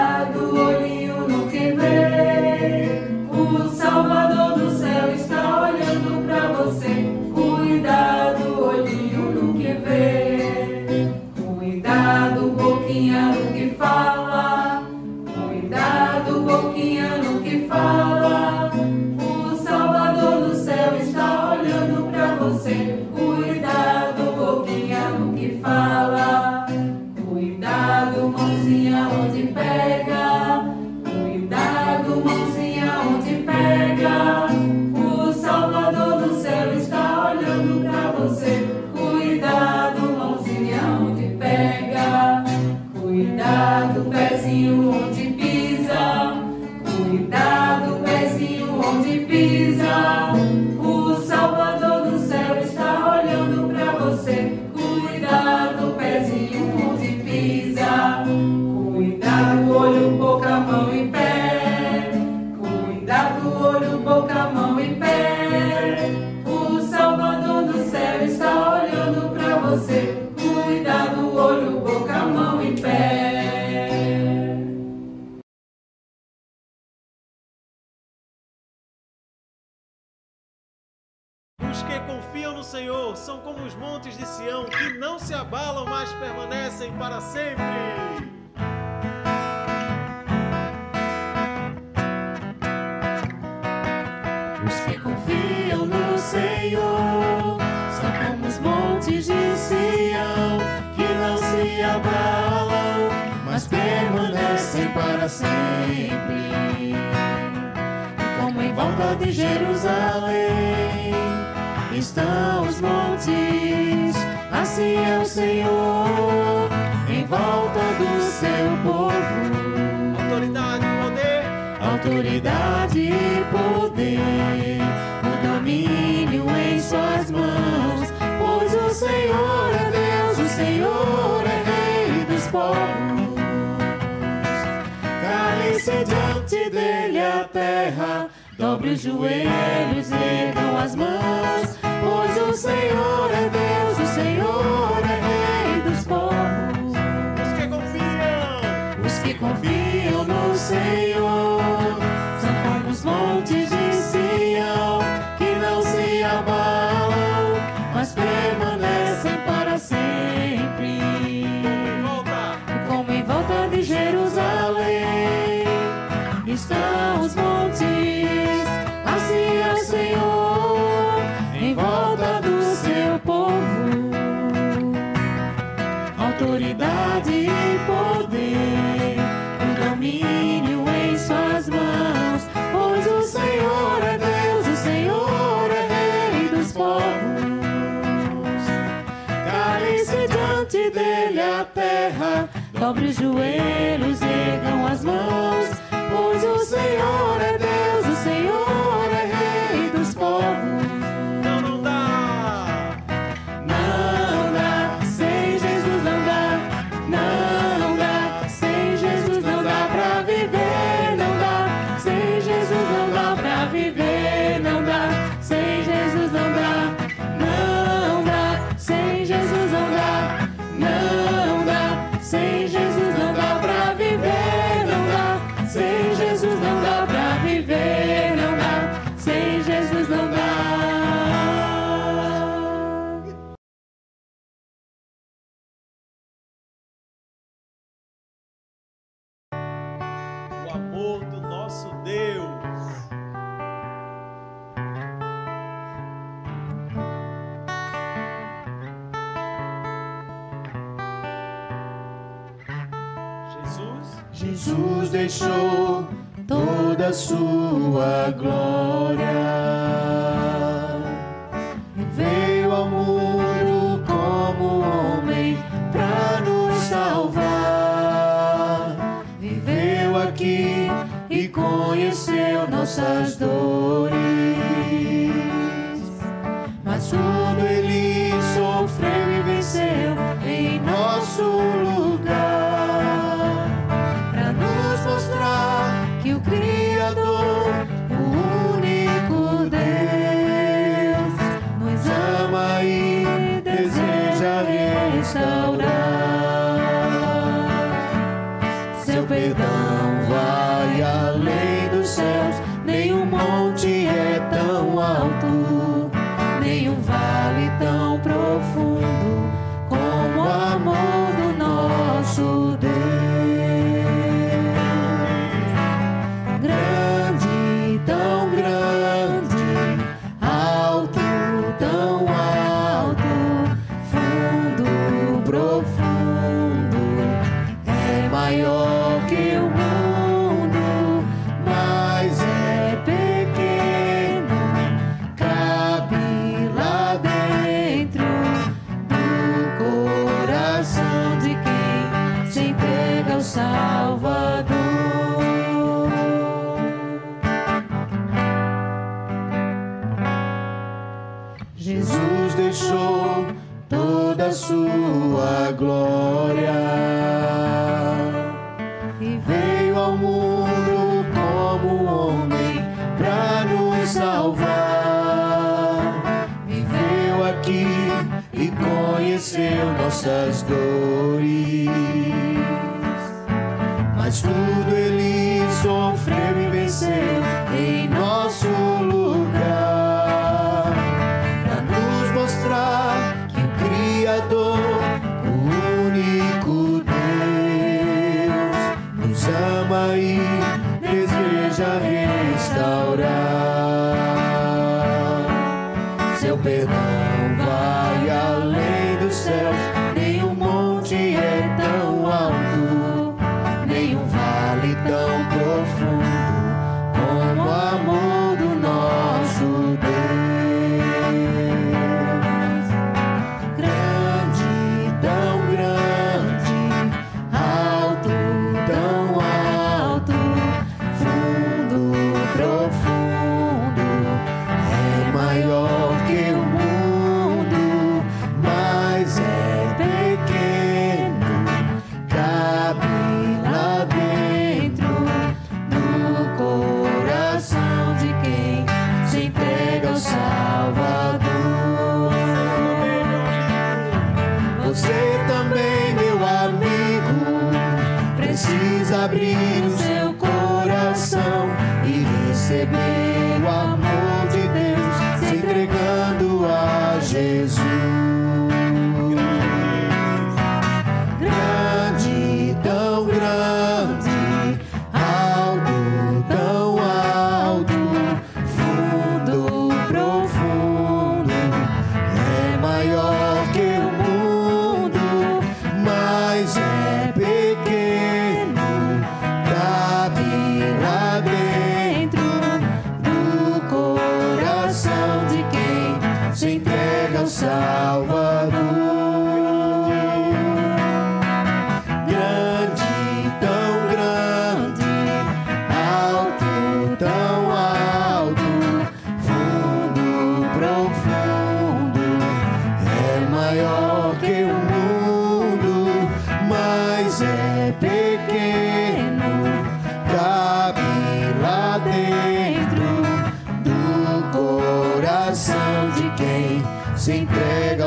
lado Que confiam no Senhor são como os montes de Sião, que não se abalam, mas permanecem para sempre. Os que confiam no Senhor são como os montes de Sião, que não se abalam, mas permanecem para sempre. E como em volta de Jerusalém estão os montes, assim é o Senhor em volta do seu povo. Autoridade, poder, autoridade e poder, o domínio em suas mãos, pois o Senhor é Deus, o Senhor é Rei dos povos. Cale-se diante dele a terra dobre os joelhos, ergam as mãos, Pois o Senhor é Deus, o Senhor Desce dele a terra, dobre os joelhos, ergam as mãos, pois o Senhor é sua glória. Salvador. Jesus deixou toda a sua glória e veio ao mundo como homem para nos salvar. Viveu aqui e conheceu nossas dores mas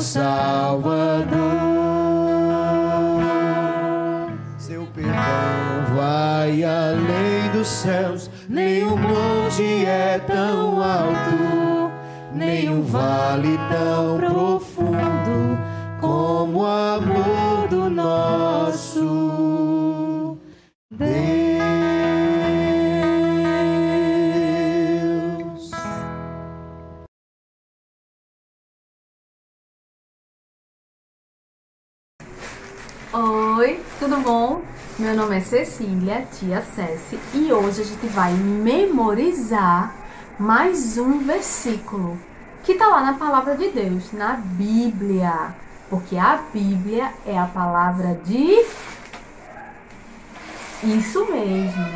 Salvador. Seu perdão vai além dos céus, nenhum monte é tão alto, nenhum vale tão profundo como o Cecília, tia Ceci, e hoje a gente vai memorizar mais um versículo que tá lá na palavra de Deus, na Bíblia. Porque a Bíblia é a palavra de. Isso mesmo.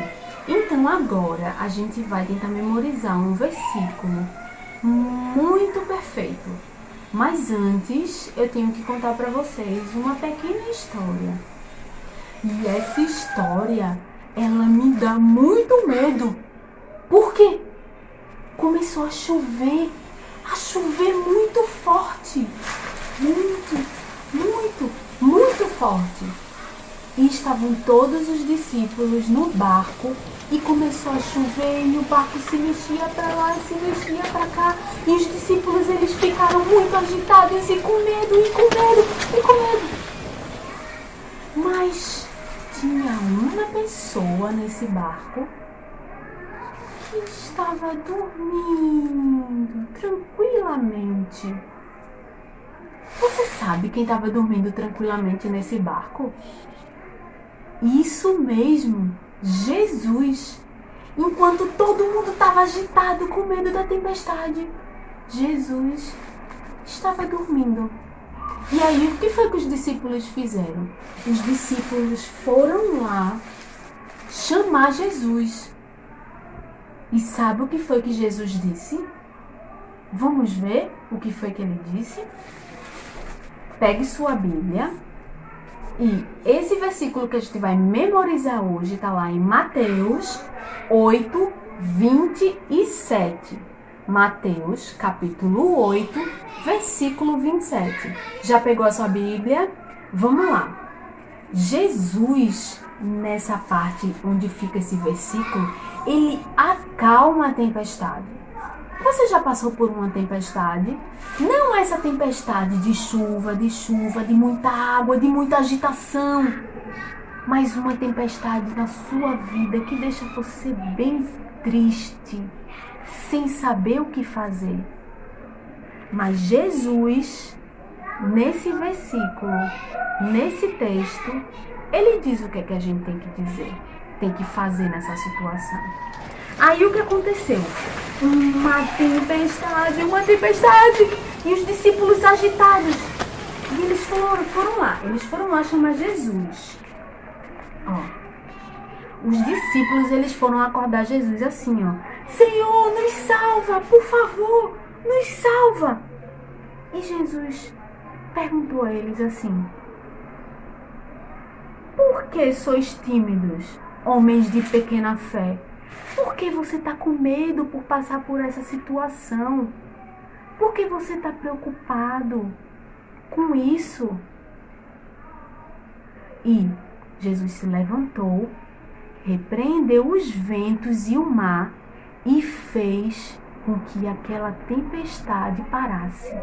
Então agora a gente vai tentar memorizar um versículo muito perfeito. Mas antes eu tenho que contar para vocês uma pequena história. E essa história, ela me dá muito medo. Por quê? Começou a chover, a chover muito forte. Muito, muito, muito forte. E estavam todos os discípulos no barco e começou a chover e o barco se mexia para lá e se mexia para cá. E os discípulos eles ficaram muito agitados e com medo, e com pessoa nesse barco que estava dormindo tranquilamente. Você sabe quem estava dormindo tranquilamente nesse barco? Isso mesmo, Jesus. Enquanto todo mundo estava agitado com medo da tempestade, Jesus estava dormindo. E aí, o que foi que os discípulos fizeram? Os discípulos foram lá chamar Jesus. E sabe o que foi que Jesus disse? Vamos ver o que foi que ele disse? Pegue sua Bíblia e esse versículo que a gente vai memorizar hoje está lá em Mateus 8, 27. Mateus, capítulo 8, versículo 27. Já pegou a sua Bíblia? Vamos lá. Jesus, nessa parte onde fica esse versículo, ele acalma a tempestade. Você já passou por uma tempestade? Não essa tempestade de chuva, de chuva, de muita água, de muita agitação, mas uma tempestade na sua vida que deixa você bem triste, sem saber o que fazer. Mas Jesus, nesse versículo, nesse texto, ele diz o que, é que a gente tem que dizer, tem que fazer nessa situação. Aí o que aconteceu? Uma tempestade, uma tempestade. E os discípulos agitados. E eles foram, foram lá, eles foram lá chamar Jesus. Ó. Os discípulos, eles foram acordar Jesus assim, ó. Senhor, nos salva, por favor, nos salva. E Jesus perguntou a eles assim: Por que sois tímidos, homens de pequena fé? Por que você está com medo por passar por essa situação? Por que você está preocupado com isso? E Jesus se levantou, repreendeu os ventos e o mar e fez com que aquela tempestade parasse.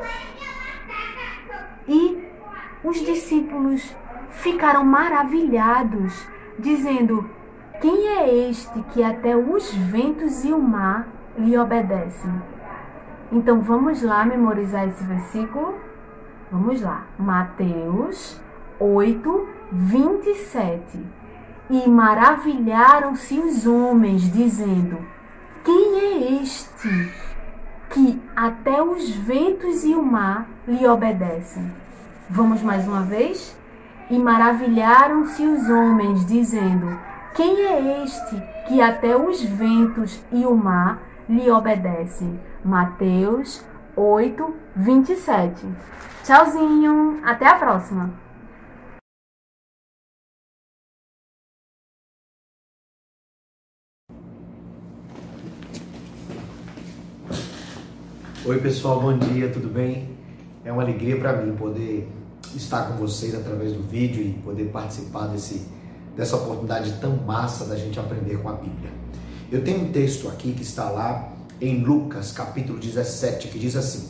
Os discípulos ficaram maravilhados, dizendo: quem é este que até os ventos e o mar lhe obedecem? Então vamos lá memorizar esse versículo? Vamos lá. Mateus 8, 27. E maravilharam-se os homens, dizendo: Quem é este que até os ventos e o mar lhe obedecem? Vamos mais uma vez? E maravilharam-se os homens, dizendo: quem é este que até os ventos e o mar lhe obedecem? Mateus 8, 27. Tchauzinho, até a próxima! Oi pessoal, bom dia, tudo bem? É uma alegria para mim poder estar com vocês através do vídeo e poder participar desse dessa oportunidade tão massa da gente aprender com a Bíblia. Eu tenho um texto aqui que está lá em Lucas, capítulo 17, que diz assim: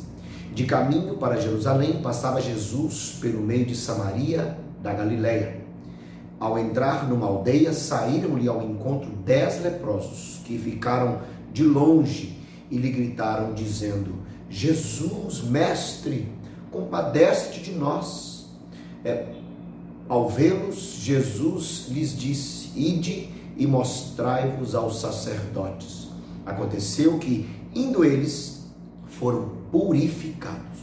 De caminho para Jerusalém passava Jesus pelo meio de Samaria da Galileia. Ao entrar numa aldeia, saíram-lhe ao encontro dez leprosos, que ficaram de longe e lhe gritaram, dizendo: Jesus, mestre, compadece-te de nós. É, ao vê-los, Jesus lhes disse: Ide e mostrai-vos aos sacerdotes. Aconteceu que, indo eles, foram purificados.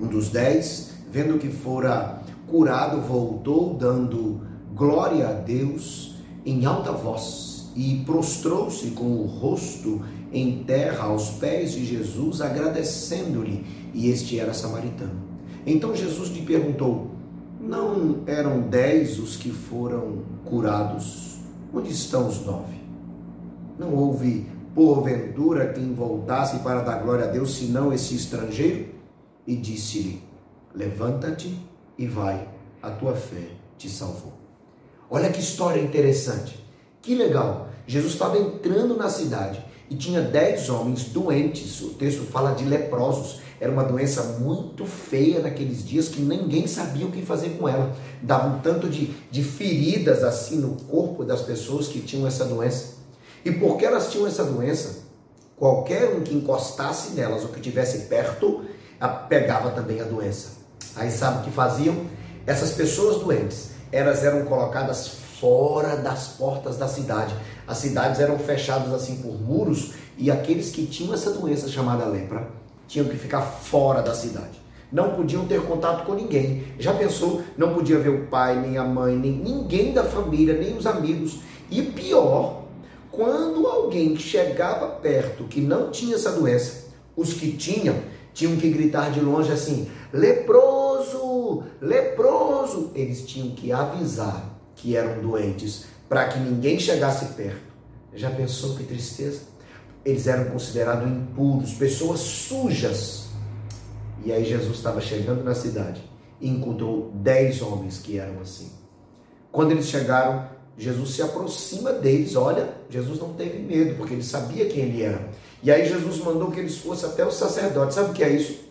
Um dos dez, vendo que fora curado, voltou, dando glória a Deus em alta voz, e prostrou-se com o rosto em terra aos pés de Jesus, agradecendo-lhe, e este era samaritano. Então Jesus lhe perguntou: não eram dez os que foram curados? Onde estão os nove? Não houve, porventura, quem voltasse para dar glória a Deus, senão esse estrangeiro? E disse-lhe: Levanta-te e vai, a tua fé te salvou. Olha que história interessante. Que legal. Jesus estava entrando na cidade e tinha dez homens doentes. O texto fala de leprosos. Era uma doença muito feia naqueles dias que ninguém sabia o que fazer com ela. Dava um tanto de, de feridas assim no corpo das pessoas que tinham essa doença. E porque elas tinham essa doença, qualquer um que encostasse nelas ou que tivesse perto, pegava também a doença. Aí sabe o que faziam? Essas pessoas doentes, elas eram colocadas fora das portas da cidade. As cidades eram fechadas assim por muros e aqueles que tinham essa doença chamada lepra tinham que ficar fora da cidade. Não podiam ter contato com ninguém. Já pensou? Não podia ver o pai, nem a mãe, nem ninguém da família, nem os amigos. E pior, quando alguém chegava perto que não tinha essa doença, Os que tinham, tinham que gritar de longe assim: leproso, leproso. Eles tinham que avisar que eram doentes para que ninguém chegasse perto. Já pensou que tristeza? Eles eram considerados impuros, pessoas sujas. E aí Jesus estava chegando na cidade e encontrou dez homens que eram assim. Quando eles chegaram, Jesus se aproxima deles. Olha, Jesus não teve medo, porque ele sabia quem ele era. E aí Jesus mandou que eles fossem até o sacerdote. Sabe o que é isso?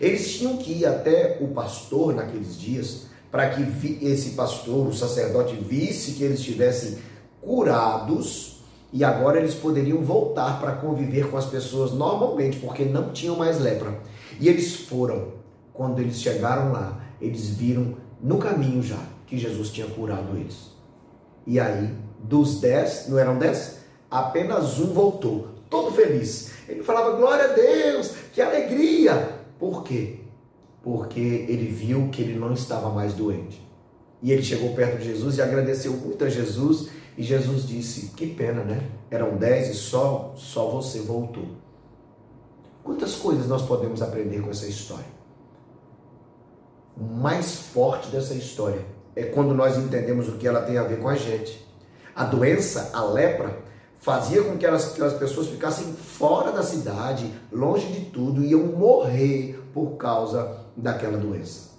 Eles tinham que ir até o pastor naqueles dias, para que esse pastor, o sacerdote, visse que eles estivessem curados e agora eles poderiam voltar para conviver com as pessoas normalmente, porque não tinham mais lepra. E eles foram. Quando eles chegaram lá, eles viram no caminho já que Jesus tinha curado eles. E aí, dos dez, não eram dez? Apenas um voltou, todo feliz. Ele falava, glória a Deus, que alegria. Por quê? Porque ele viu que ele não estava mais doente. E ele chegou perto de Jesus e agradeceu muito a Jesus. E Jesus disse: Que pena, né? Eram dez e só, só você voltou. Quantas coisas nós podemos aprender com essa história? O mais forte dessa história é quando nós entendemos o que ela tem a ver com a gente. A doença, a lepra, fazia com que aquelas pessoas ficassem fora da cidade, longe de tudo, iam morrer por causa daquela doença.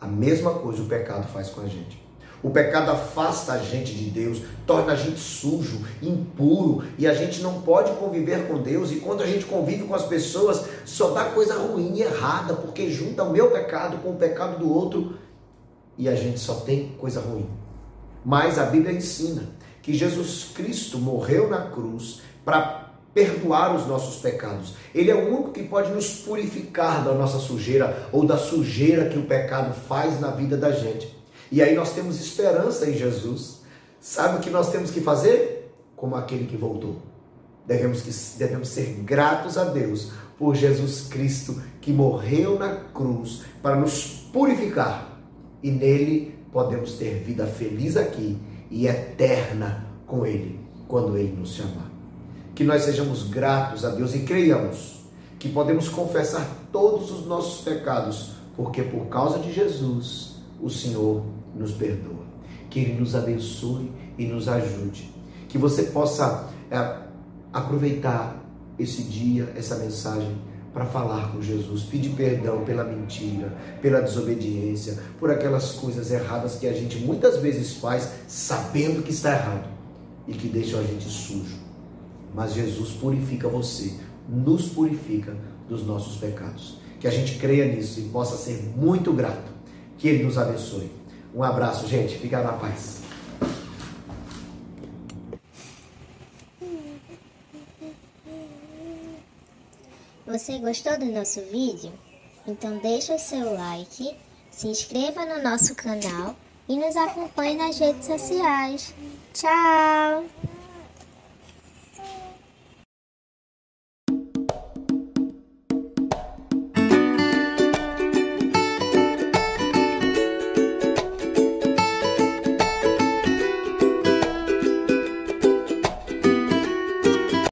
A mesma coisa o pecado faz com a gente. O pecado afasta a gente de Deus, torna a gente sujo, impuro, e a gente não pode conviver com Deus. E quando a gente convive com as pessoas, só dá coisa ruim e errada, porque junta o meu pecado com o pecado do outro e a gente só tem coisa ruim. Mas a Bíblia ensina que Jesus Cristo morreu na cruz para perdoar os nossos pecados. Ele é o único que pode nos purificar da nossa sujeira ou da sujeira que o pecado faz na vida da gente. E aí nós temos esperança em Jesus. Sabe o que nós temos que fazer? Como aquele que voltou. Devemos, que, devemos ser gratos a Deus por Jesus Cristo que morreu na cruz para nos purificar e nele podemos ter vida feliz aqui e eterna com Ele quando Ele nos chamar. Que nós sejamos gratos a Deus e creiamos que podemos confessar todos os nossos pecados, porque por causa de Jesus o Senhor nos perdoa. Que Ele nos abençoe e nos ajude. Que você possa é, aproveitar esse dia, essa mensagem para falar com Jesus, pedir perdão pela mentira, pela desobediência, por aquelas coisas erradas que a gente muitas vezes faz sabendo que está errado e que deixam a gente sujo. Mas Jesus purifica você, nos purifica dos nossos pecados. Que a gente creia nisso e possa ser muito grato. Que Ele nos abençoe. Um abraço, gente. Fica na paz. Você gostou do nosso vídeo? Então deixa o seu like, se inscreva no nosso canal e nos acompanhe nas redes sociais. Tchau!